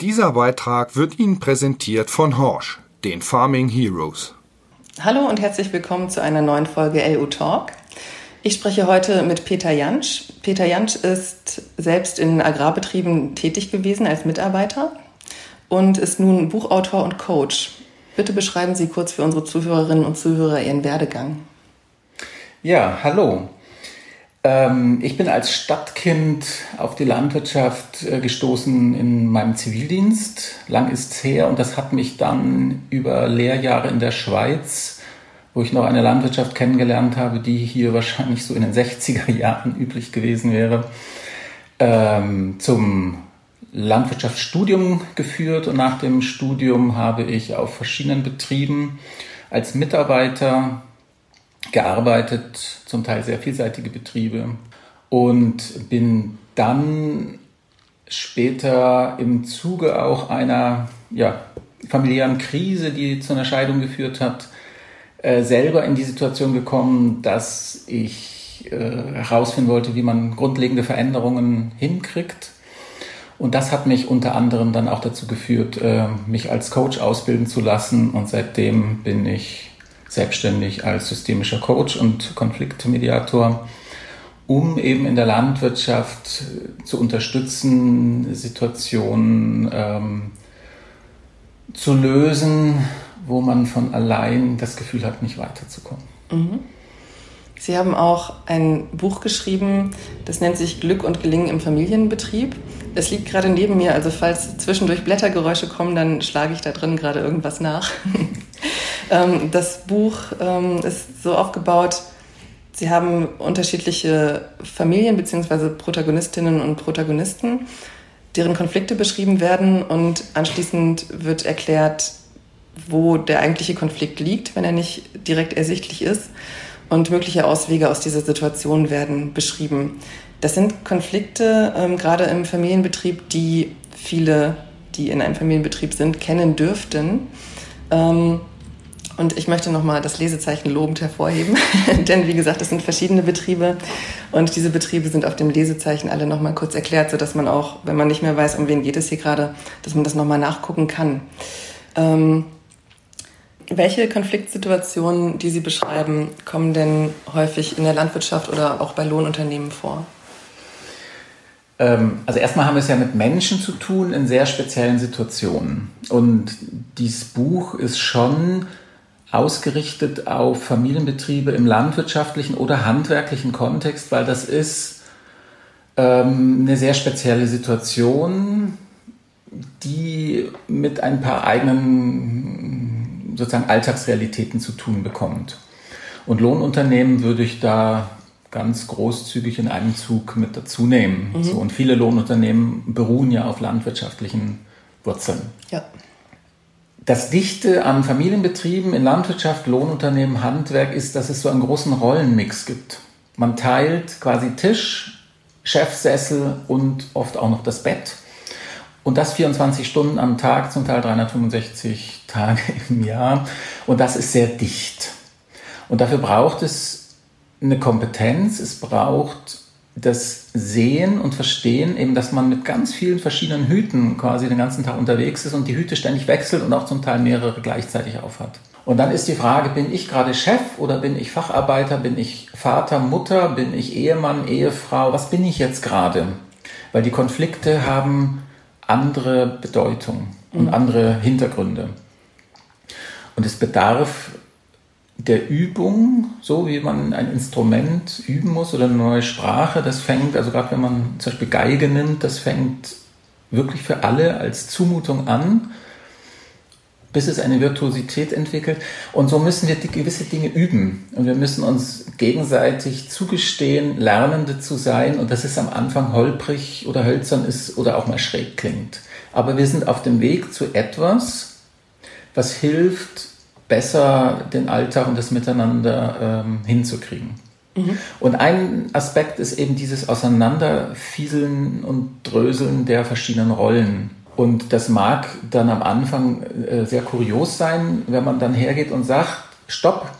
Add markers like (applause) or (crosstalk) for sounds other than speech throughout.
Dieser Beitrag wird Ihnen präsentiert von Horsch, den Farming Heroes. Hallo und herzlich willkommen zu einer neuen Folge LU Talk. Ich spreche heute mit Peter Jansch. Peter Jansch ist selbst in Agrarbetrieben tätig gewesen als Mitarbeiter und ist nun Buchautor und Coach. Bitte beschreiben Sie kurz für unsere Zuhörerinnen und Zuhörer Ihren Werdegang. Ja, hallo. Ähm, ich bin als Stadtkind auf die Landwirtschaft äh, gestoßen in meinem Zivildienst. Lang ist es her und das hat mich dann über Lehrjahre in der Schweiz, wo ich noch eine Landwirtschaft kennengelernt habe, die hier wahrscheinlich so in den (laughs) 60er Jahren üblich gewesen wäre, ähm, zum Landwirtschaftsstudium geführt und nach dem Studium habe ich auf verschiedenen Betrieben als Mitarbeiter gearbeitet, zum Teil sehr vielseitige Betriebe und bin dann später im Zuge auch einer ja, familiären Krise, die zu einer Scheidung geführt hat, äh, selber in die Situation gekommen, dass ich äh, herausfinden wollte, wie man grundlegende Veränderungen hinkriegt. Und das hat mich unter anderem dann auch dazu geführt, äh, mich als Coach ausbilden zu lassen. Und seitdem bin ich selbstständig als systemischer Coach und Konfliktmediator, um eben in der Landwirtschaft zu unterstützen, Situationen ähm, zu lösen, wo man von allein das Gefühl hat, nicht weiterzukommen. Mhm. Sie haben auch ein Buch geschrieben, das nennt sich Glück und Gelingen im Familienbetrieb. Es liegt gerade neben mir, also falls zwischendurch Blättergeräusche kommen, dann schlage ich da drin gerade irgendwas nach. (laughs) Ähm, das Buch ähm, ist so aufgebaut, Sie haben unterschiedliche Familien bzw. Protagonistinnen und Protagonisten, deren Konflikte beschrieben werden und anschließend wird erklärt, wo der eigentliche Konflikt liegt, wenn er nicht direkt ersichtlich ist. Und mögliche Auswege aus dieser Situation werden beschrieben. Das sind Konflikte, ähm, gerade im Familienbetrieb, die viele, die in einem Familienbetrieb sind, kennen dürften. Ähm, und ich möchte nochmal das Lesezeichen lobend hervorheben, (laughs) denn wie gesagt, es sind verschiedene Betriebe und diese Betriebe sind auf dem Lesezeichen alle nochmal kurz erklärt, sodass man auch, wenn man nicht mehr weiß, um wen geht es hier gerade, dass man das nochmal nachgucken kann. Ähm, welche Konfliktsituationen, die Sie beschreiben, kommen denn häufig in der Landwirtschaft oder auch bei Lohnunternehmen vor? Ähm, also erstmal haben wir es ja mit Menschen zu tun in sehr speziellen Situationen. Und dieses Buch ist schon ausgerichtet auf Familienbetriebe im landwirtschaftlichen oder handwerklichen Kontext, weil das ist ähm, eine sehr spezielle Situation, die mit ein paar eigenen sozusagen Alltagsrealitäten zu tun bekommt. Und Lohnunternehmen würde ich da ganz großzügig in einem Zug mit dazu nehmen. Mhm. So, und viele Lohnunternehmen beruhen ja auf landwirtschaftlichen Wurzeln. Ja. Das Dichte an Familienbetrieben in Landwirtschaft, Lohnunternehmen, Handwerk ist, dass es so einen großen Rollenmix gibt. Man teilt quasi Tisch, Chefsessel und oft auch noch das Bett. Und das 24 Stunden am Tag, zum Teil 365 Tage (laughs) im Jahr. Und das ist sehr dicht. Und dafür braucht es eine Kompetenz, es braucht das Sehen und Verstehen, eben, dass man mit ganz vielen verschiedenen Hüten quasi den ganzen Tag unterwegs ist und die Hüte ständig wechselt und auch zum Teil mehrere gleichzeitig aufhat. Und dann ist die Frage, bin ich gerade Chef oder bin ich Facharbeiter, bin ich Vater, Mutter, bin ich Ehemann, Ehefrau, was bin ich jetzt gerade? Weil die Konflikte haben andere Bedeutung und mhm. andere Hintergründe. Und es bedarf der Übung, so wie man ein Instrument üben muss oder eine neue Sprache, das fängt, also gerade wenn man zum Beispiel Geige nimmt, das fängt wirklich für alle als Zumutung an, bis es eine Virtuosität entwickelt. Und so müssen wir gewisse Dinge üben. Und wir müssen uns gegenseitig zugestehen, Lernende zu sein. Und dass es am Anfang holprig oder hölzern ist oder auch mal schräg klingt. Aber wir sind auf dem Weg zu etwas, was hilft, besser den Alltag und das Miteinander ähm, hinzukriegen. Mhm. Und ein Aspekt ist eben dieses Auseinanderfieseln und Dröseln der verschiedenen Rollen. Und das mag dann am Anfang äh, sehr kurios sein, wenn man dann hergeht und sagt, stopp,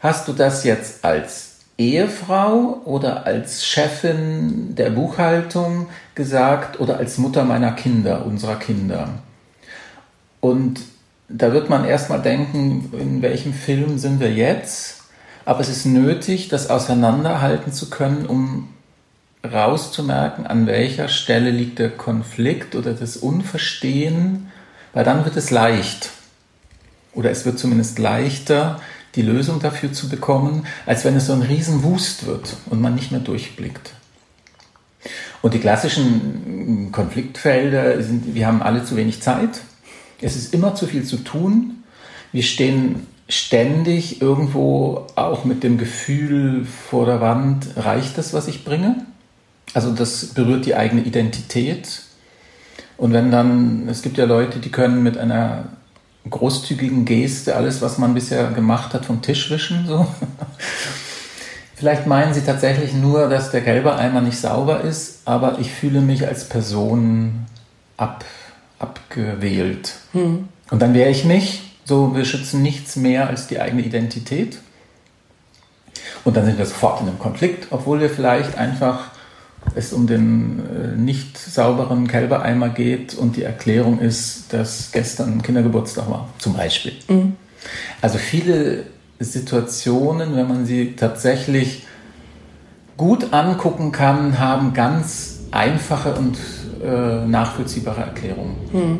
hast du das jetzt als Ehefrau oder als Chefin der Buchhaltung gesagt oder als Mutter meiner Kinder, unserer Kinder. Und da wird man erstmal denken, in welchem Film sind wir jetzt? Aber es ist nötig, das auseinanderhalten zu können, um rauszumerken, an welcher Stelle liegt der Konflikt oder das Unverstehen, weil dann wird es leicht. Oder es wird zumindest leichter, die Lösung dafür zu bekommen, als wenn es so ein Riesenwust wird und man nicht mehr durchblickt. Und die klassischen Konfliktfelder sind, wir haben alle zu wenig Zeit, es ist immer zu viel zu tun, wir stehen ständig irgendwo auch mit dem Gefühl vor der Wand, reicht das, was ich bringe? Also das berührt die eigene Identität. Und wenn dann, es gibt ja Leute, die können mit einer großzügigen Geste alles, was man bisher gemacht hat, vom Tisch wischen. So. (laughs) Vielleicht meinen sie tatsächlich nur, dass der gelbe Eimer nicht sauber ist, aber ich fühle mich als Person ab, abgewählt. Hm. Und dann wäre ich mich. So, wir schützen nichts mehr als die eigene Identität. Und dann sind wir sofort in einem Konflikt, obwohl wir vielleicht einfach es um den äh, nicht sauberen Kälbereimer geht und die Erklärung ist, dass gestern Kindergeburtstag war, zum Beispiel. Mhm. Also viele Situationen, wenn man sie tatsächlich gut angucken kann, haben ganz einfache und äh, nachvollziehbare Erklärungen. Mhm.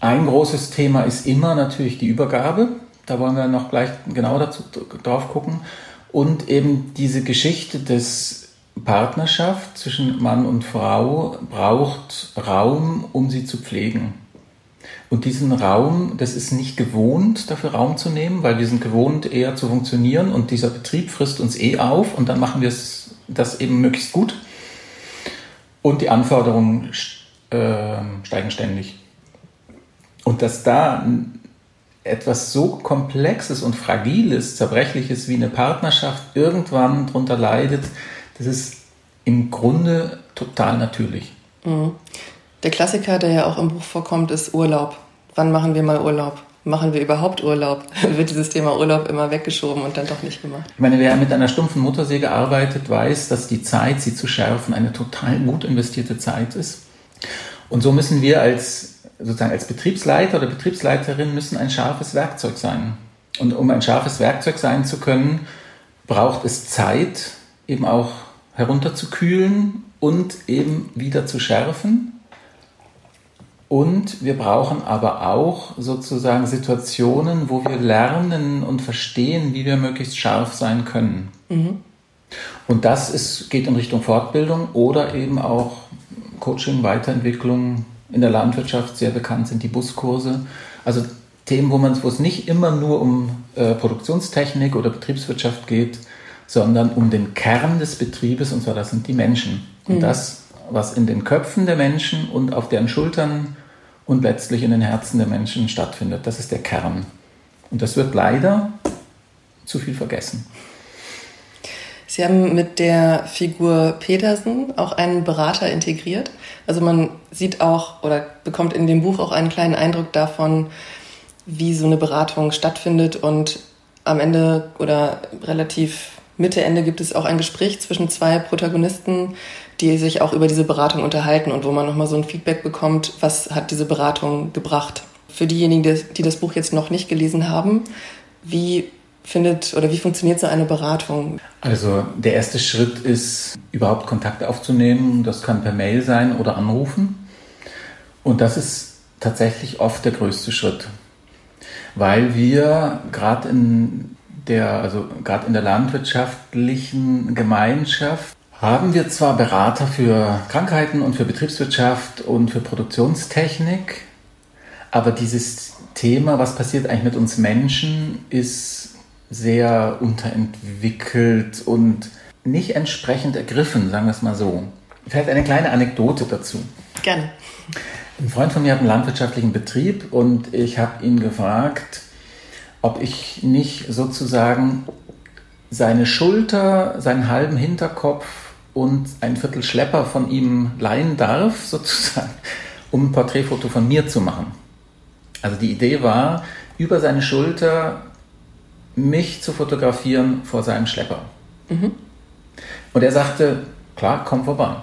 Ein großes Thema ist immer natürlich die Übergabe. Da wollen wir noch gleich genau dazu, drauf gucken. Und eben diese Geschichte des Partnerschaft zwischen Mann und Frau braucht Raum, um sie zu pflegen. Und diesen Raum, das ist nicht gewohnt, dafür Raum zu nehmen, weil wir sind gewohnt, eher zu funktionieren und dieser Betrieb frisst uns eh auf und dann machen wir es, das eben möglichst gut. Und die Anforderungen äh, steigen ständig. Und dass da etwas so Komplexes und Fragiles, Zerbrechliches wie eine Partnerschaft irgendwann darunter leidet, das ist im Grunde total natürlich. Mhm. Der Klassiker, der ja auch im Buch vorkommt, ist Urlaub. Wann machen wir mal Urlaub? Machen wir überhaupt Urlaub? (laughs) Wird dieses Thema Urlaub immer weggeschoben und dann doch nicht gemacht? Ich meine, wer mit einer stumpfen Muttersäge arbeitet, weiß, dass die Zeit, sie zu schärfen, eine total gut investierte Zeit ist. Und so müssen wir als, sozusagen als Betriebsleiter oder Betriebsleiterin müssen ein scharfes Werkzeug sein. Und um ein scharfes Werkzeug sein zu können, braucht es Zeit, eben auch herunterzukühlen und eben wieder zu schärfen. Und wir brauchen aber auch sozusagen Situationen, wo wir lernen und verstehen, wie wir möglichst scharf sein können. Mhm. Und das ist, geht in Richtung Fortbildung oder eben auch Coaching, Weiterentwicklung. In der Landwirtschaft sehr bekannt sind die Buskurse. Also Themen, wo, man, wo es nicht immer nur um äh, Produktionstechnik oder Betriebswirtschaft geht, sondern um den Kern des Betriebes, und zwar das sind die Menschen. Und mhm. das, was in den Köpfen der Menschen und auf deren Schultern und letztlich in den Herzen der Menschen stattfindet, das ist der Kern. Und das wird leider zu viel vergessen. Sie haben mit der Figur Petersen auch einen Berater integriert. Also man sieht auch oder bekommt in dem Buch auch einen kleinen Eindruck davon, wie so eine Beratung stattfindet und am Ende oder relativ Mitte, Ende gibt es auch ein Gespräch zwischen zwei Protagonisten, die sich auch über diese Beratung unterhalten und wo man nochmal so ein Feedback bekommt, was hat diese Beratung gebracht. Für diejenigen, die das Buch jetzt noch nicht gelesen haben, wie findet oder wie funktioniert so eine Beratung? Also der erste Schritt ist, überhaupt Kontakt aufzunehmen. Das kann per Mail sein oder anrufen. Und das ist tatsächlich oft der größte Schritt, weil wir gerade in der, also gerade in der landwirtschaftlichen Gemeinschaft, haben wir zwar Berater für Krankheiten und für Betriebswirtschaft und für Produktionstechnik, aber dieses Thema, was passiert eigentlich mit uns Menschen, ist sehr unterentwickelt und nicht entsprechend ergriffen, sagen wir es mal so. Vielleicht eine kleine Anekdote dazu. Gerne. Ein Freund von mir hat einen landwirtschaftlichen Betrieb und ich habe ihn gefragt, ob ich nicht sozusagen seine Schulter, seinen halben Hinterkopf und ein Viertel Schlepper von ihm leihen darf, (laughs) sozusagen, um ein Porträtfoto von mir zu machen. Also die Idee war, über seine Schulter mich zu fotografieren vor seinem Schlepper. Mhm. Und er sagte, klar, komm vorbei.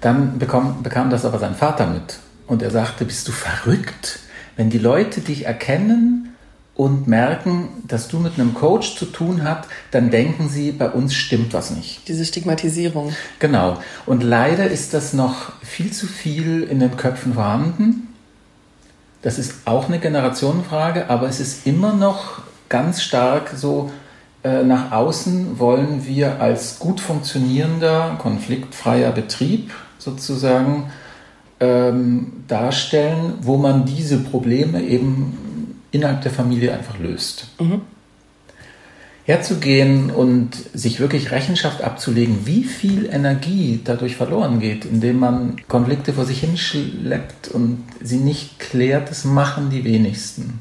Dann bekam, bekam das aber sein Vater mit. Und er sagte, bist du verrückt? Wenn die Leute dich erkennen und merken, dass du mit einem Coach zu tun hast, dann denken sie, bei uns stimmt was nicht. Diese Stigmatisierung. Genau. Und leider ist das noch viel zu viel in den Köpfen vorhanden. Das ist auch eine Generationenfrage, aber es ist immer noch ganz stark so, äh, nach außen wollen wir als gut funktionierender, konfliktfreier Betrieb sozusagen ähm, darstellen, wo man diese Probleme eben innerhalb der Familie einfach löst. Mhm. Herzugehen und sich wirklich Rechenschaft abzulegen, wie viel Energie dadurch verloren geht, indem man Konflikte vor sich hinschleppt und sie nicht klärt, das machen die wenigsten.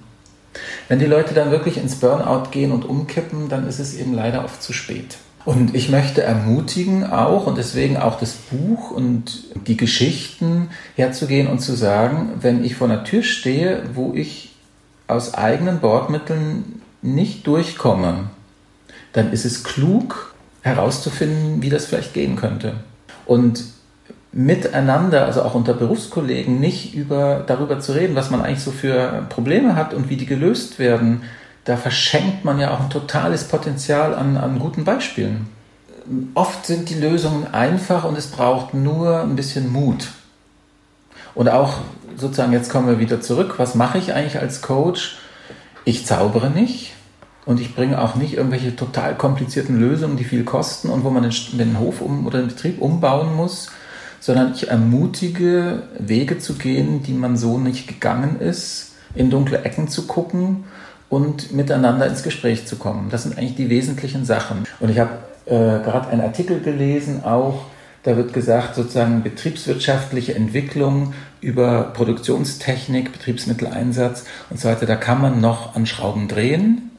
Wenn die Leute dann wirklich ins Burnout gehen und umkippen, dann ist es eben leider oft zu spät. Und ich möchte ermutigen auch und deswegen auch das Buch und die Geschichten herzugehen und zu sagen, wenn ich vor einer Tür stehe, wo ich aus eigenen Bordmitteln nicht durchkomme, dann ist es klug herauszufinden, wie das vielleicht gehen könnte. Und miteinander, also auch unter Berufskollegen, nicht über, darüber zu reden, was man eigentlich so für Probleme hat und wie die gelöst werden, da verschenkt man ja auch ein totales Potenzial an, an guten Beispielen. Oft sind die Lösungen einfach und es braucht nur ein bisschen Mut. Und auch sozusagen, jetzt kommen wir wieder zurück, was mache ich eigentlich als Coach? Ich zaubere nicht und ich bringe auch nicht irgendwelche total komplizierten Lösungen, die viel kosten und wo man den, den Hof um, oder den Betrieb umbauen muss, sondern ich ermutige, Wege zu gehen, die man so nicht gegangen ist, in dunkle Ecken zu gucken und miteinander ins Gespräch zu kommen. Das sind eigentlich die wesentlichen Sachen. Und ich habe äh, gerade einen Artikel gelesen, auch da wird gesagt, sozusagen betriebswirtschaftliche Entwicklung über Produktionstechnik, Betriebsmitteleinsatz und so weiter. Da kann man noch an Schrauben drehen,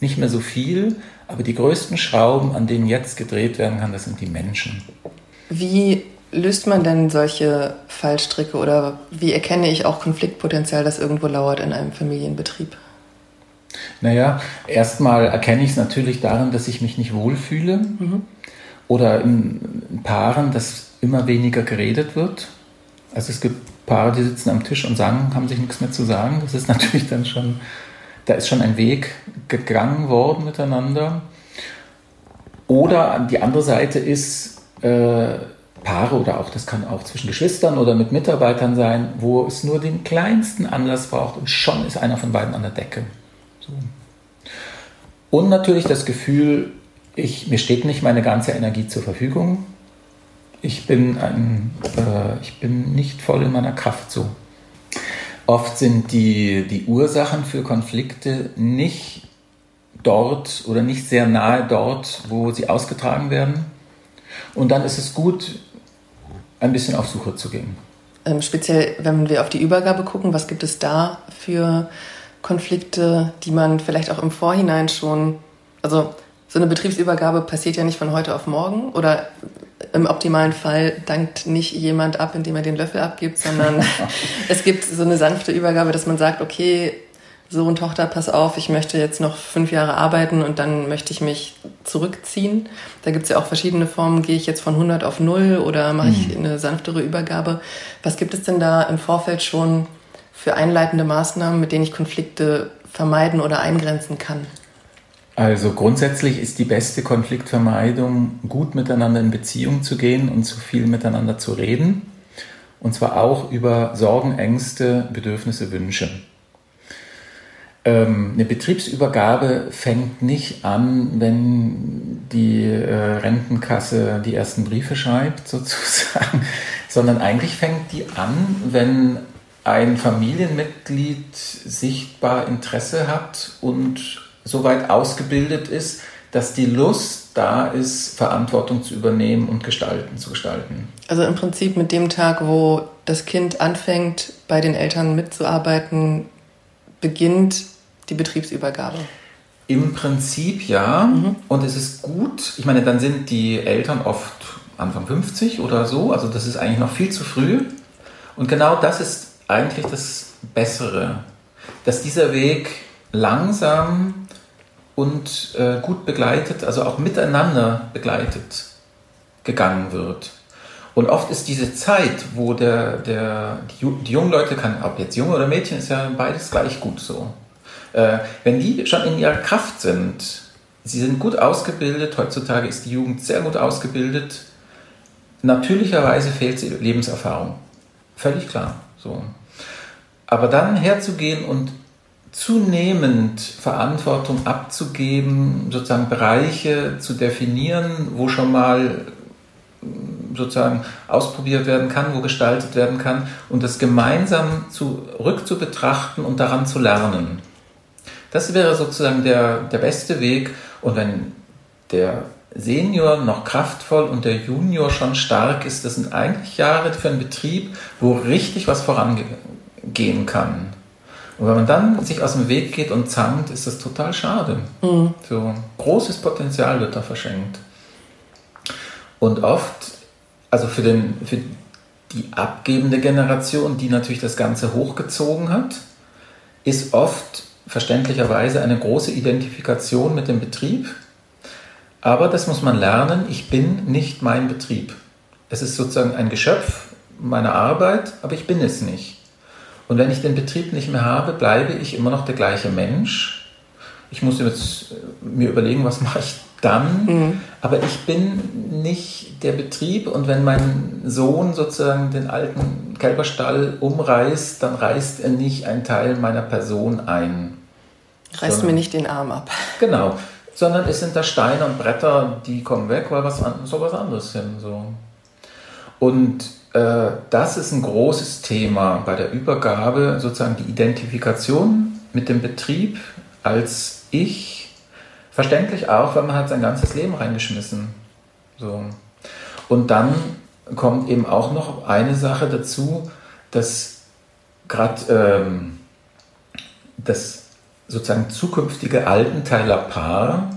nicht mehr so viel, aber die größten Schrauben, an denen jetzt gedreht werden kann, das sind die Menschen. Wie löst man denn solche Fallstricke oder wie erkenne ich auch Konfliktpotenzial, das irgendwo lauert in einem Familienbetrieb? Naja, erstmal erkenne ich es natürlich darin, dass ich mich nicht wohlfühle mhm. oder in Paaren, dass immer weniger geredet wird. Also es gibt Paare, die sitzen am Tisch und sagen, haben sich nichts mehr zu sagen. Das ist (laughs) natürlich dann schon, da ist schon ein Weg gegangen worden miteinander. Oder die andere Seite ist, äh, Paare oder auch, das kann auch zwischen Geschwistern oder mit Mitarbeitern sein, wo es nur den kleinsten Anlass braucht und schon ist einer von beiden an der Decke. So. Und natürlich das Gefühl, ich, mir steht nicht meine ganze Energie zur Verfügung. Ich bin, ein, äh, ich bin nicht voll in meiner Kraft so. Oft sind die, die Ursachen für Konflikte nicht dort oder nicht sehr nahe dort, wo sie ausgetragen werden. Und dann ist es gut, ein bisschen auf Suche zu gehen. Ähm, speziell, wenn wir auf die Übergabe gucken, was gibt es da für Konflikte, die man vielleicht auch im Vorhinein schon, also so eine Betriebsübergabe passiert ja nicht von heute auf morgen oder im optimalen Fall dankt nicht jemand ab, indem er den Löffel abgibt, sondern (laughs) es gibt so eine sanfte Übergabe, dass man sagt, okay, Sohn, Tochter, pass auf, ich möchte jetzt noch fünf Jahre arbeiten und dann möchte ich mich zurückziehen. Da gibt es ja auch verschiedene Formen. Gehe ich jetzt von 100 auf 0 oder mache ich mhm. eine sanftere Übergabe? Was gibt es denn da im Vorfeld schon für einleitende Maßnahmen, mit denen ich Konflikte vermeiden oder eingrenzen kann? Also grundsätzlich ist die beste Konfliktvermeidung, gut miteinander in Beziehung zu gehen und zu viel miteinander zu reden. Und zwar auch über Sorgen, Ängste, Bedürfnisse, Wünsche. Ähm, eine Betriebsübergabe fängt nicht an, wenn die äh, Rentenkasse die ersten Briefe schreibt, (laughs) sozusagen, sondern eigentlich fängt die an, wenn ein Familienmitglied sichtbar Interesse hat und soweit ausgebildet ist, dass die Lust da ist, Verantwortung zu übernehmen und gestalten, zu gestalten. Also im Prinzip mit dem Tag, wo das Kind anfängt, bei den Eltern mitzuarbeiten, beginnt die Betriebsübergabe. Im Prinzip ja. Mhm. Und es ist gut. Ich meine, dann sind die Eltern oft Anfang 50 oder so. Also das ist eigentlich noch viel zu früh. Und genau das ist eigentlich das Bessere. Dass dieser Weg langsam und äh, gut begleitet, also auch miteinander begleitet gegangen wird. Und oft ist diese Zeit, wo der, der, die, die jungen Leute, kann, ob jetzt Junge oder Mädchen, ist ja beides gleich gut so. Äh, wenn die schon in ihrer Kraft sind, sie sind gut ausgebildet, heutzutage ist die Jugend sehr gut ausgebildet, natürlicherweise fehlt sie Lebenserfahrung. Völlig klar. So. Aber dann herzugehen und zunehmend Verantwortung abzugeben, sozusagen Bereiche zu definieren, wo schon mal sozusagen ausprobiert werden kann, wo gestaltet werden kann und das gemeinsam zurück zu betrachten und daran zu lernen. Das wäre sozusagen der, der beste Weg. Und wenn der Senior noch kraftvoll und der Junior schon stark ist, das sind eigentlich Jahre für einen Betrieb, wo richtig was vorangehen kann. Und wenn man dann sich aus dem Weg geht und zankt, ist das total schade. Mhm. So großes Potenzial wird da verschenkt. Und oft, also für, den, für die abgebende Generation, die natürlich das Ganze hochgezogen hat, ist oft verständlicherweise eine große Identifikation mit dem Betrieb. Aber das muss man lernen, ich bin nicht mein Betrieb. Es ist sozusagen ein Geschöpf meiner Arbeit, aber ich bin es nicht. Und wenn ich den Betrieb nicht mehr habe, bleibe ich immer noch der gleiche Mensch. Ich muss jetzt mir überlegen, was (laughs) mache ich dann. Mhm. Aber ich bin nicht der Betrieb und wenn mein Sohn sozusagen den alten Kälberstall umreißt, dann reißt er nicht einen Teil meiner Person ein. Reißt sondern, mir nicht den Arm ab. Genau. Sondern es sind da Steine und Bretter, die kommen weg, weil was an, so was anderes hin. So. Und äh, das ist ein großes Thema bei der Übergabe, sozusagen die Identifikation mit dem Betrieb als ich Verständlich auch, weil man hat sein ganzes Leben reingeschmissen. So. Und dann kommt eben auch noch eine Sache dazu, dass gerade ähm, das sozusagen zukünftige Altenteiler-Paar,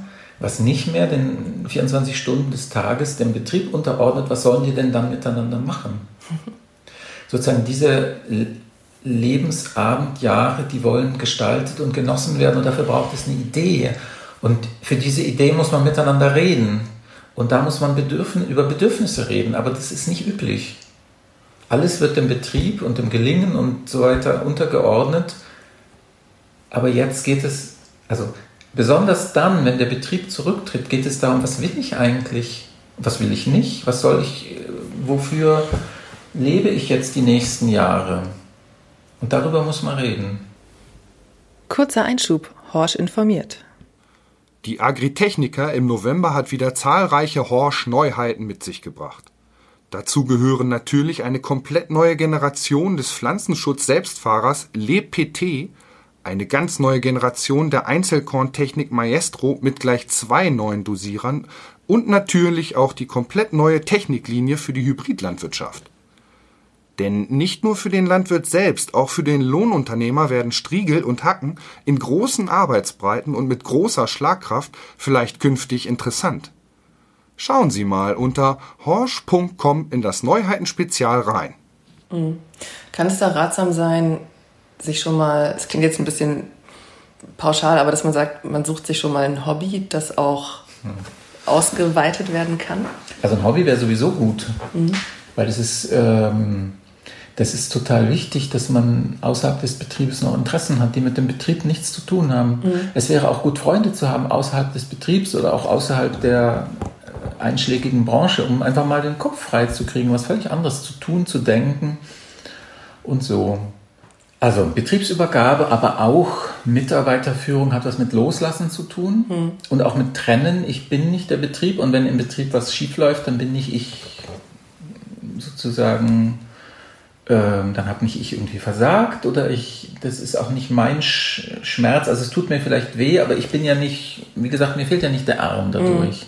was nicht mehr den 24 Stunden des Tages dem Betrieb unterordnet, was sollen die denn dann miteinander machen? (laughs) sozusagen diese Lebensabendjahre, die wollen gestaltet und genossen werden und dafür braucht es eine Idee. Und für diese Idee muss man miteinander reden. Und da muss man Bedürfn über Bedürfnisse reden, aber das ist nicht üblich. Alles wird dem Betrieb und dem Gelingen und so weiter untergeordnet. Aber jetzt geht es, also besonders dann, wenn der Betrieb zurücktritt, geht es darum, was will ich eigentlich, was will ich nicht, was soll ich, wofür lebe ich jetzt die nächsten Jahre. Und darüber muss man reden. Kurzer Einschub, Horsch informiert. Die Agritechnica im November hat wieder zahlreiche Horsch-Neuheiten mit sich gebracht. Dazu gehören natürlich eine komplett neue Generation des Pflanzenschutz-Selbstfahrers LePT, eine ganz neue Generation der Einzelkorntechnik Maestro mit gleich zwei neuen Dosierern und natürlich auch die komplett neue Techniklinie für die Hybridlandwirtschaft. Denn nicht nur für den Landwirt selbst, auch für den Lohnunternehmer werden Striegel und Hacken in großen Arbeitsbreiten und mit großer Schlagkraft vielleicht künftig interessant. Schauen Sie mal unter horsch.com in das Neuheitenspezial rein. Mhm. Kann es da ratsam sein, sich schon mal, es klingt jetzt ein bisschen pauschal, aber dass man sagt, man sucht sich schon mal ein Hobby, das auch mhm. ausgeweitet werden kann? Also ein Hobby wäre sowieso gut, mhm. weil es ist ähm, das ist total wichtig, dass man außerhalb des Betriebes noch Interessen hat, die mit dem Betrieb nichts zu tun haben. Mhm. Es wäre auch gut, Freunde zu haben außerhalb des Betriebs oder auch außerhalb der einschlägigen Branche, um einfach mal den Kopf frei zu kriegen, was völlig anderes zu tun, zu denken und so. Also Betriebsübergabe, aber auch Mitarbeiterführung hat was mit Loslassen zu tun mhm. und auch mit Trennen. Ich bin nicht der Betrieb und wenn im Betrieb was schief läuft, dann bin nicht ich sozusagen ähm, dann habe nicht ich irgendwie versagt oder ich, das ist auch nicht mein Schmerz. Also es tut mir vielleicht weh, aber ich bin ja nicht, wie gesagt, mir fehlt ja nicht der Arm dadurch. Mhm.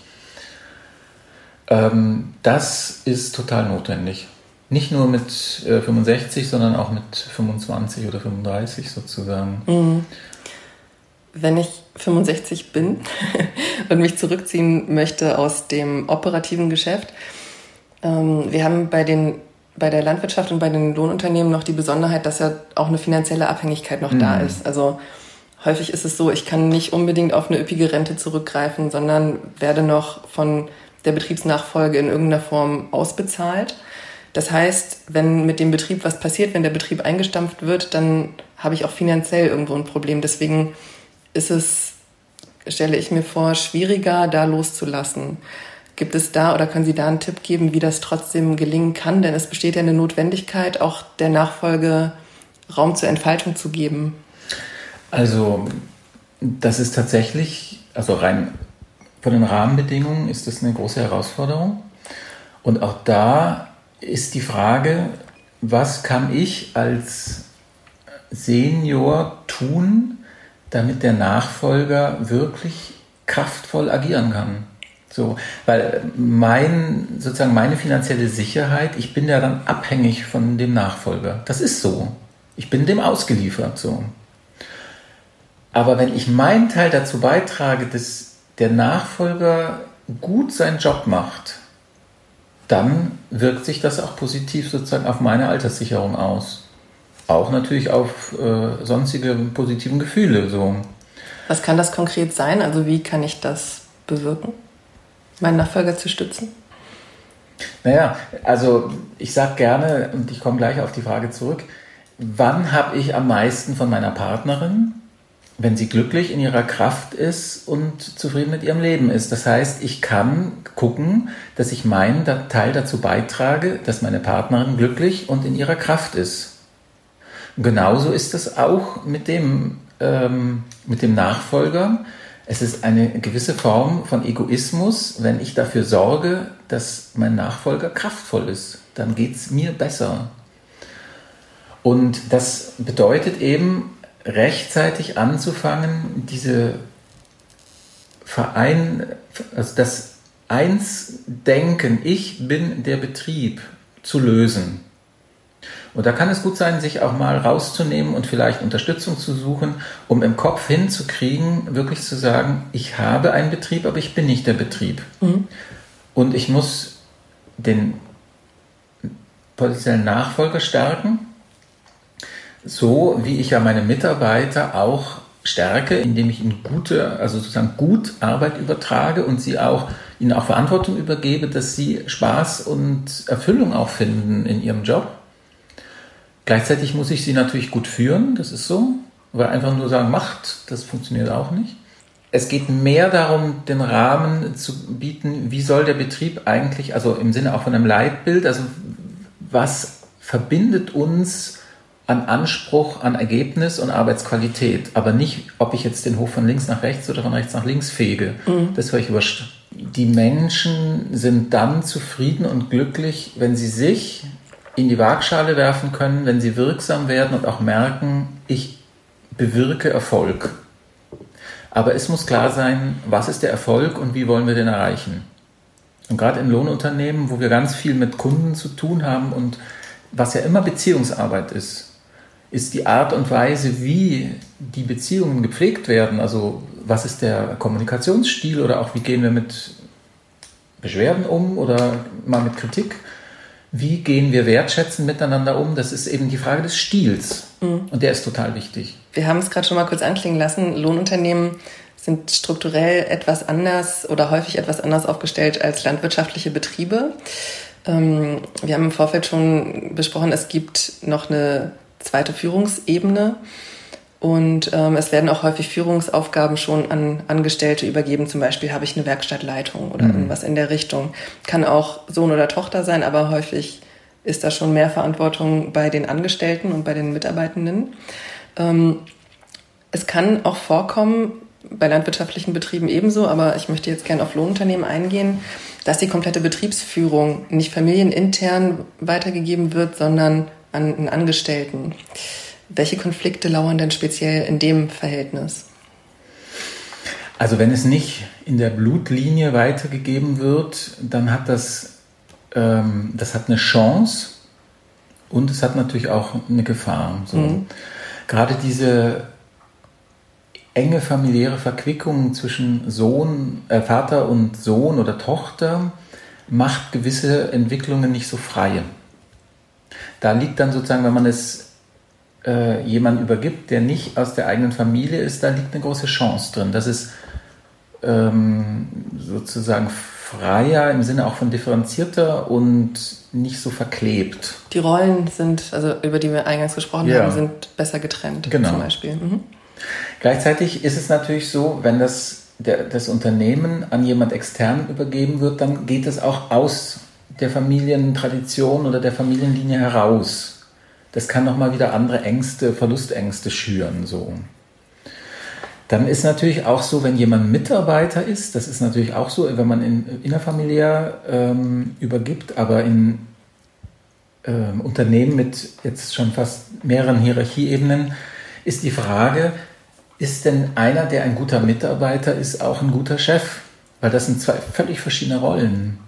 Ähm, das ist total notwendig. Nicht nur mit äh, 65, sondern auch mit 25 oder 35 sozusagen. Mhm. Wenn ich 65 bin (laughs) und mich zurückziehen möchte aus dem operativen Geschäft, ähm, wir haben bei den bei der Landwirtschaft und bei den Lohnunternehmen noch die Besonderheit, dass ja auch eine finanzielle Abhängigkeit noch mhm. da ist. Also häufig ist es so, ich kann nicht unbedingt auf eine üppige Rente zurückgreifen, sondern werde noch von der Betriebsnachfolge in irgendeiner Form ausbezahlt. Das heißt, wenn mit dem Betrieb was passiert, wenn der Betrieb eingestampft wird, dann habe ich auch finanziell irgendwo ein Problem. Deswegen ist es, stelle ich mir vor, schwieriger, da loszulassen. Gibt es da oder können Sie da einen Tipp geben, wie das trotzdem gelingen kann? Denn es besteht ja eine Notwendigkeit, auch der Nachfolge Raum zur Entfaltung zu geben. Also das ist tatsächlich, also rein von den Rahmenbedingungen ist das eine große Herausforderung. Und auch da ist die Frage, was kann ich als Senior tun, damit der Nachfolger wirklich kraftvoll agieren kann? So, weil mein, sozusagen meine finanzielle Sicherheit, ich bin ja dann abhängig von dem Nachfolger. Das ist so. Ich bin dem ausgeliefert, so. Aber wenn ich meinen Teil dazu beitrage, dass der Nachfolger gut seinen Job macht, dann wirkt sich das auch positiv sozusagen auf meine Alterssicherung aus. Auch natürlich auf äh, sonstige positiven Gefühle. So. Was kann das konkret sein? Also wie kann ich das bewirken, meinen Nachfolger zu stützen? Naja, also ich sage gerne, und ich komme gleich auf die Frage zurück, wann habe ich am meisten von meiner Partnerin wenn sie glücklich in ihrer Kraft ist und zufrieden mit ihrem Leben ist. Das heißt, ich kann gucken, dass ich meinen Teil dazu beitrage, dass meine Partnerin glücklich und in ihrer Kraft ist. Genauso ist es auch mit dem, ähm, mit dem Nachfolger. Es ist eine gewisse Form von Egoismus, wenn ich dafür sorge, dass mein Nachfolger kraftvoll ist. Dann geht es mir besser. Und das bedeutet eben, rechtzeitig anzufangen, diese Verein, also das Eins-Denken, ich bin der Betrieb, zu lösen. Und da kann es gut sein, sich auch mal rauszunehmen und vielleicht Unterstützung zu suchen, um im Kopf hinzukriegen, wirklich zu sagen, ich habe einen Betrieb, aber ich bin nicht der Betrieb. Mhm. Und ich muss den potenziellen Nachfolger stärken so wie ich ja meine Mitarbeiter auch stärke, indem ich ihnen gute, also sozusagen gut Arbeit übertrage und sie auch, ihnen auch Verantwortung übergebe, dass sie Spaß und Erfüllung auch finden in ihrem Job. Gleichzeitig muss ich sie natürlich gut führen, das ist so, weil einfach nur sagen, macht, das funktioniert auch nicht. Es geht mehr darum, den Rahmen zu bieten, wie soll der Betrieb eigentlich, also im Sinne auch von einem Leitbild, also was verbindet uns an Anspruch, an Ergebnis und Arbeitsqualität, aber nicht, ob ich jetzt den Hof von links nach rechts oder von rechts nach links fege. Mhm. Das höre ich wurscht. Die Menschen sind dann zufrieden und glücklich, wenn sie sich in die Waagschale werfen können, wenn sie wirksam werden und auch merken, ich bewirke Erfolg. Aber es muss klar sein, was ist der Erfolg und wie wollen wir den erreichen. Und gerade in Lohnunternehmen, wo wir ganz viel mit Kunden zu tun haben und was ja immer Beziehungsarbeit ist, ist die Art und Weise, wie die Beziehungen gepflegt werden. Also was ist der Kommunikationsstil oder auch wie gehen wir mit Beschwerden um oder mal mit Kritik. Wie gehen wir wertschätzend miteinander um? Das ist eben die Frage des Stils. Mhm. Und der ist total wichtig. Wir haben es gerade schon mal kurz anklingen lassen. Lohnunternehmen sind strukturell etwas anders oder häufig etwas anders aufgestellt als landwirtschaftliche Betriebe. Ähm, wir haben im Vorfeld schon besprochen, es gibt noch eine zweite Führungsebene. Und ähm, es werden auch häufig Führungsaufgaben schon an Angestellte übergeben. Zum Beispiel habe ich eine Werkstattleitung oder mhm. irgendwas in der Richtung. Kann auch Sohn oder Tochter sein, aber häufig ist da schon mehr Verantwortung bei den Angestellten und bei den Mitarbeitenden. Ähm, es kann auch vorkommen, bei landwirtschaftlichen Betrieben ebenso, aber ich möchte jetzt gerne auf Lohnunternehmen eingehen, dass die komplette Betriebsführung nicht familienintern weitergegeben wird, sondern an einen Angestellten. Welche Konflikte lauern denn speziell in dem Verhältnis? Also wenn es nicht in der Blutlinie weitergegeben wird, dann hat das, ähm, das hat eine Chance und es hat natürlich auch eine Gefahr. So. Mhm. Gerade diese enge familiäre Verquickung zwischen Sohn, äh, Vater und Sohn oder Tochter macht gewisse Entwicklungen nicht so frei da liegt dann sozusagen, wenn man es äh, jemand übergibt, der nicht aus der eigenen Familie ist, da liegt eine große Chance drin. Das ist ähm, sozusagen freier im Sinne auch von differenzierter und nicht so verklebt. Die Rollen sind, also über die wir eingangs gesprochen ja. haben, sind besser getrennt genau. zum Beispiel. Mhm. Gleichzeitig ist es natürlich so, wenn das, der, das Unternehmen an jemand extern übergeben wird, dann geht es auch aus der Familientradition oder der Familienlinie heraus. Das kann nochmal wieder andere Ängste, Verlustängste schüren. So. Dann ist natürlich auch so, wenn jemand Mitarbeiter ist, das ist natürlich auch so, wenn man in, innerfamiliär ähm, übergibt, aber in ähm, Unternehmen mit jetzt schon fast mehreren Hierarchieebenen, ist die Frage, ist denn einer, der ein guter Mitarbeiter ist, auch ein guter Chef? Weil das sind zwei völlig verschiedene Rollen.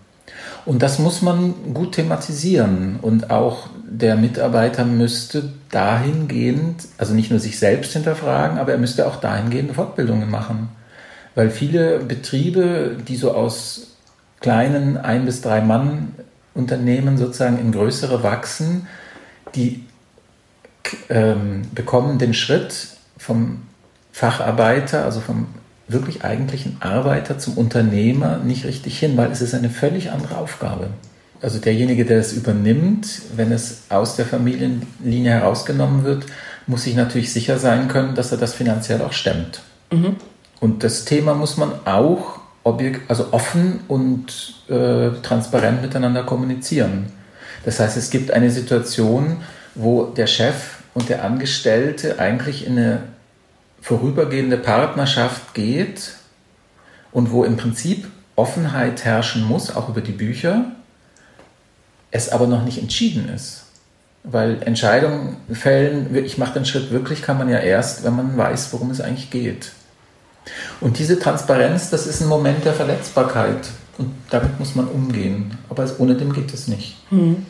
Und das muss man gut thematisieren. Und auch der Mitarbeiter müsste dahingehend, also nicht nur sich selbst hinterfragen, aber er müsste auch dahingehend Fortbildungen machen. Weil viele Betriebe, die so aus kleinen ein bis drei Mann Unternehmen sozusagen in größere wachsen, die ähm, bekommen den Schritt vom Facharbeiter, also vom wirklich eigentlichen Arbeiter zum Unternehmer nicht richtig hin, weil es ist eine völlig andere Aufgabe. Also derjenige, der es übernimmt, wenn es aus der Familienlinie herausgenommen wird, muss sich natürlich sicher sein können, dass er das finanziell auch stemmt. Mhm. Und das Thema muss man auch also offen und äh, transparent miteinander kommunizieren. Das heißt, es gibt eine Situation, wo der Chef und der Angestellte eigentlich in eine vorübergehende Partnerschaft geht und wo im Prinzip Offenheit herrschen muss, auch über die Bücher, es aber noch nicht entschieden ist. Weil Entscheidungen fällen, ich mache den Schritt wirklich, kann man ja erst, wenn man weiß, worum es eigentlich geht. Und diese Transparenz, das ist ein Moment der Verletzbarkeit. Und damit muss man umgehen. Aber ohne dem geht es nicht. Mhm.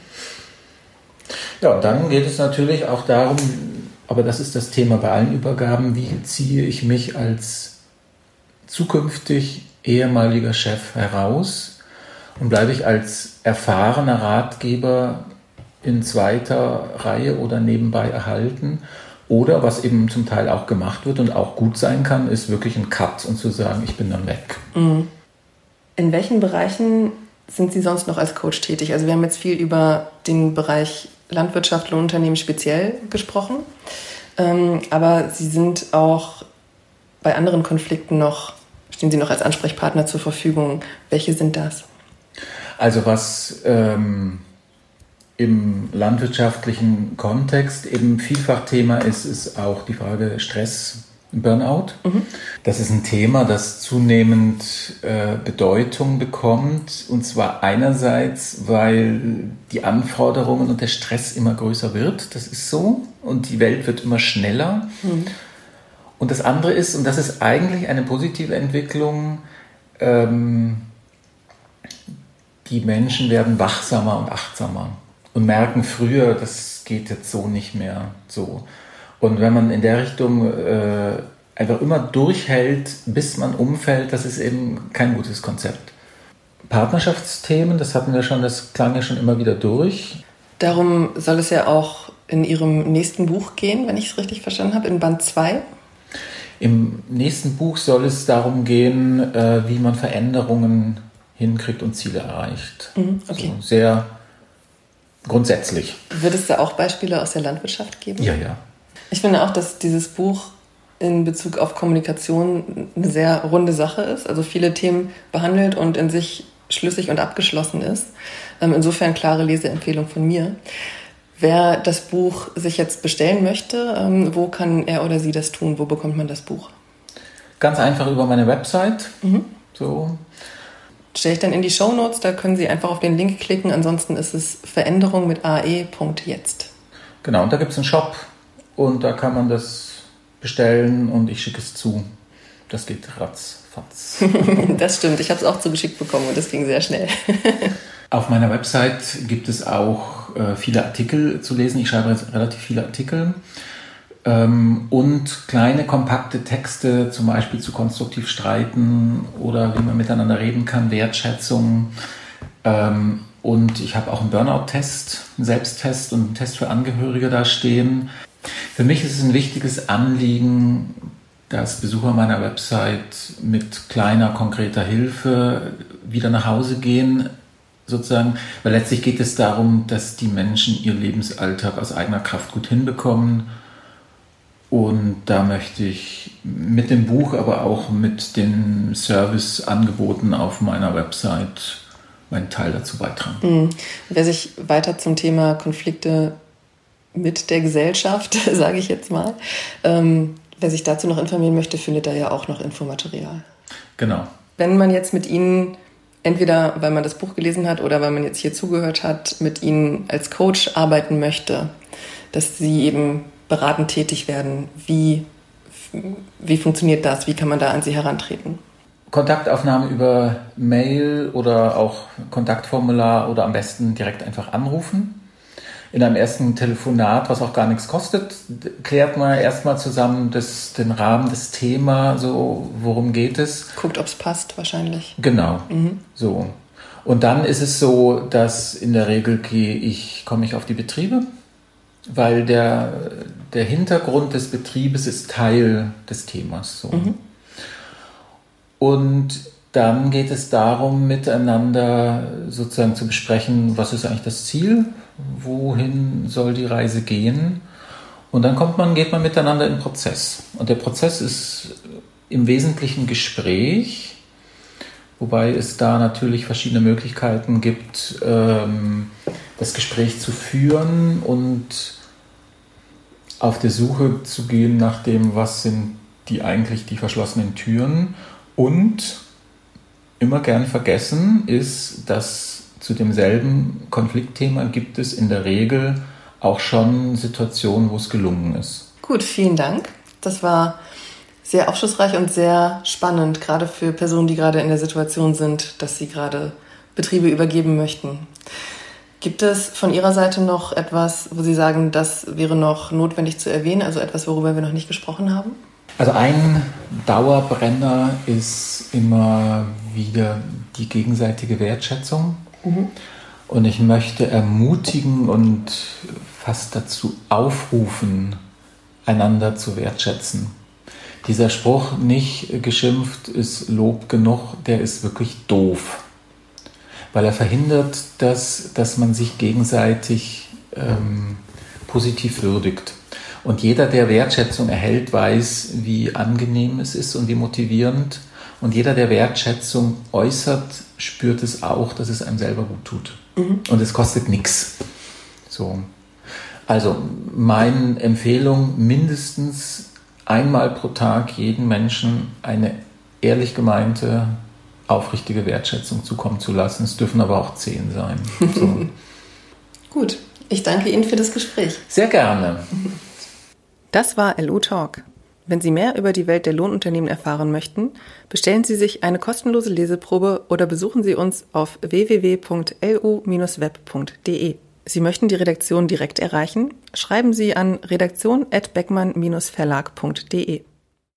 Ja, und dann geht es natürlich auch darum, aber das ist das Thema bei allen Übergaben. Wie ziehe ich mich als zukünftig ehemaliger Chef heraus und bleibe ich als erfahrener Ratgeber in zweiter Reihe oder nebenbei erhalten? Oder was eben zum Teil auch gemacht wird und auch gut sein kann, ist wirklich ein Cut und zu sagen, ich bin dann weg. Mhm. In welchen Bereichen sind Sie sonst noch als Coach tätig? Also wir haben jetzt viel über den Bereich Landwirtschaft, Lohnunternehmen speziell gesprochen. Ähm, aber Sie sind auch bei anderen Konflikten noch, stehen Sie noch als Ansprechpartner zur Verfügung. Welche sind das? Also was ähm, im landwirtschaftlichen Kontext eben vielfach Thema ist, ist auch die Frage Stress, Burnout. Mhm. Das ist ein Thema, das zunehmend äh, Bedeutung bekommt. Und zwar einerseits, weil die Anforderungen und der Stress immer größer wird. Das ist so. Und die Welt wird immer schneller. Mhm. Und das andere ist, und das ist eigentlich eine positive Entwicklung, ähm, die Menschen werden wachsamer und achtsamer und merken früher, das geht jetzt so nicht mehr so. Und wenn man in der Richtung äh, einfach immer durchhält, bis man umfällt, das ist eben kein gutes Konzept. Partnerschaftsthemen, das hatten wir schon, das klang ja schon immer wieder durch. Darum soll es ja auch in Ihrem nächsten Buch gehen, wenn ich es richtig verstanden habe, in Band 2. Im nächsten Buch soll es darum gehen, äh, wie man Veränderungen hinkriegt und Ziele erreicht. Mhm, okay. Also sehr grundsätzlich. Wird es da auch Beispiele aus der Landwirtschaft geben? Ja, ja. Ich finde auch, dass dieses Buch in Bezug auf Kommunikation eine sehr runde Sache ist, also viele Themen behandelt und in sich schlüssig und abgeschlossen ist. Ähm, insofern klare Leseempfehlung von mir. Wer das Buch sich jetzt bestellen möchte, ähm, wo kann er oder sie das tun? Wo bekommt man das Buch? Ganz einfach über meine Website. Mhm. So. Stelle ich dann in die Show Notes, da können Sie einfach auf den Link klicken. Ansonsten ist es Veränderung mit ae.jetzt. Genau, und da gibt es einen Shop und da kann man das bestellen und ich schicke es zu. Das geht ratzfatz. (laughs) das stimmt, ich habe es auch zugeschickt bekommen und das ging sehr schnell. (laughs) Auf meiner Website gibt es auch äh, viele Artikel zu lesen. Ich schreibe relativ viele Artikel. Ähm, und kleine, kompakte Texte, zum Beispiel zu konstruktiv streiten oder wie man miteinander reden kann, Wertschätzung. Ähm, und ich habe auch einen Burnout-Test, einen Selbsttest und einen Test für Angehörige da stehen Für mich ist es ein wichtiges Anliegen, dass Besucher meiner Website mit kleiner, konkreter Hilfe wieder nach Hause gehen, sozusagen, weil letztlich geht es darum, dass die Menschen ihr Lebensalltag aus eigener Kraft gut hinbekommen. Und da möchte ich mit dem Buch, aber auch mit den Serviceangeboten auf meiner Website meinen Teil dazu beitragen. Mhm. Wer sich weiter zum Thema Konflikte mit der Gesellschaft, (laughs) sage ich jetzt mal, ähm, wer sich dazu noch informieren möchte, findet da ja auch noch Infomaterial. Genau. Wenn man jetzt mit Ihnen entweder weil man das Buch gelesen hat oder weil man jetzt hier zugehört hat, mit ihnen als Coach arbeiten möchte, dass sie eben beratend tätig werden. Wie, wie funktioniert das? Wie kann man da an sie herantreten? Kontaktaufnahme über Mail oder auch Kontaktformular oder am besten direkt einfach anrufen in einem ersten Telefonat, was auch gar nichts kostet, klärt man erstmal zusammen das, den Rahmen, das Thema, so worum geht es. Guckt, ob es passt, wahrscheinlich. Genau. Mhm. So. Und dann ist es so, dass in der Regel gehe ich, komme ich auf die Betriebe, weil der, der Hintergrund des Betriebes ist Teil des Themas. So. Mhm. Und dann geht es darum, miteinander sozusagen zu besprechen, was ist eigentlich das Ziel, wohin soll die Reise gehen. Und dann kommt man, geht man miteinander in Prozess. Und der Prozess ist im Wesentlichen Gespräch, wobei es da natürlich verschiedene Möglichkeiten gibt, ähm, das Gespräch zu führen und auf der Suche zu gehen nach dem, was sind die eigentlich die verschlossenen Türen und immer gern vergessen ist, dass zu demselben Konfliktthema gibt es in der Regel auch schon Situationen, wo es gelungen ist. Gut, vielen Dank. Das war sehr aufschlussreich und sehr spannend, gerade für Personen, die gerade in der Situation sind, dass sie gerade Betriebe übergeben möchten. Gibt es von Ihrer Seite noch etwas, wo Sie sagen, das wäre noch notwendig zu erwähnen, also etwas, worüber wir noch nicht gesprochen haben? Also ein Dauerbrenner ist immer wieder die gegenseitige Wertschätzung. Mhm. Und ich möchte ermutigen und fast dazu aufrufen, einander zu wertschätzen. Dieser Spruch, nicht geschimpft ist Lob genug, der ist wirklich doof. Weil er verhindert, dass, dass man sich gegenseitig ähm, positiv würdigt. Und jeder, der Wertschätzung erhält, weiß, wie angenehm es ist und wie motivierend. Und jeder, der Wertschätzung äußert, spürt es auch, dass es einem selber gut tut. Mhm. Und es kostet nichts. So. Also meine Empfehlung, mindestens einmal pro Tag jeden Menschen eine ehrlich gemeinte, aufrichtige Wertschätzung zukommen zu lassen. Es dürfen aber auch zehn sein. So. (laughs) Gut, ich danke Ihnen für das Gespräch. Sehr gerne. (laughs) Das war LU Talk. Wenn Sie mehr über die Welt der Lohnunternehmen erfahren möchten, bestellen Sie sich eine kostenlose Leseprobe oder besuchen Sie uns auf www.lu-web.de. Sie möchten die Redaktion direkt erreichen? Schreiben Sie an redaktion@beckmann-verlag.de.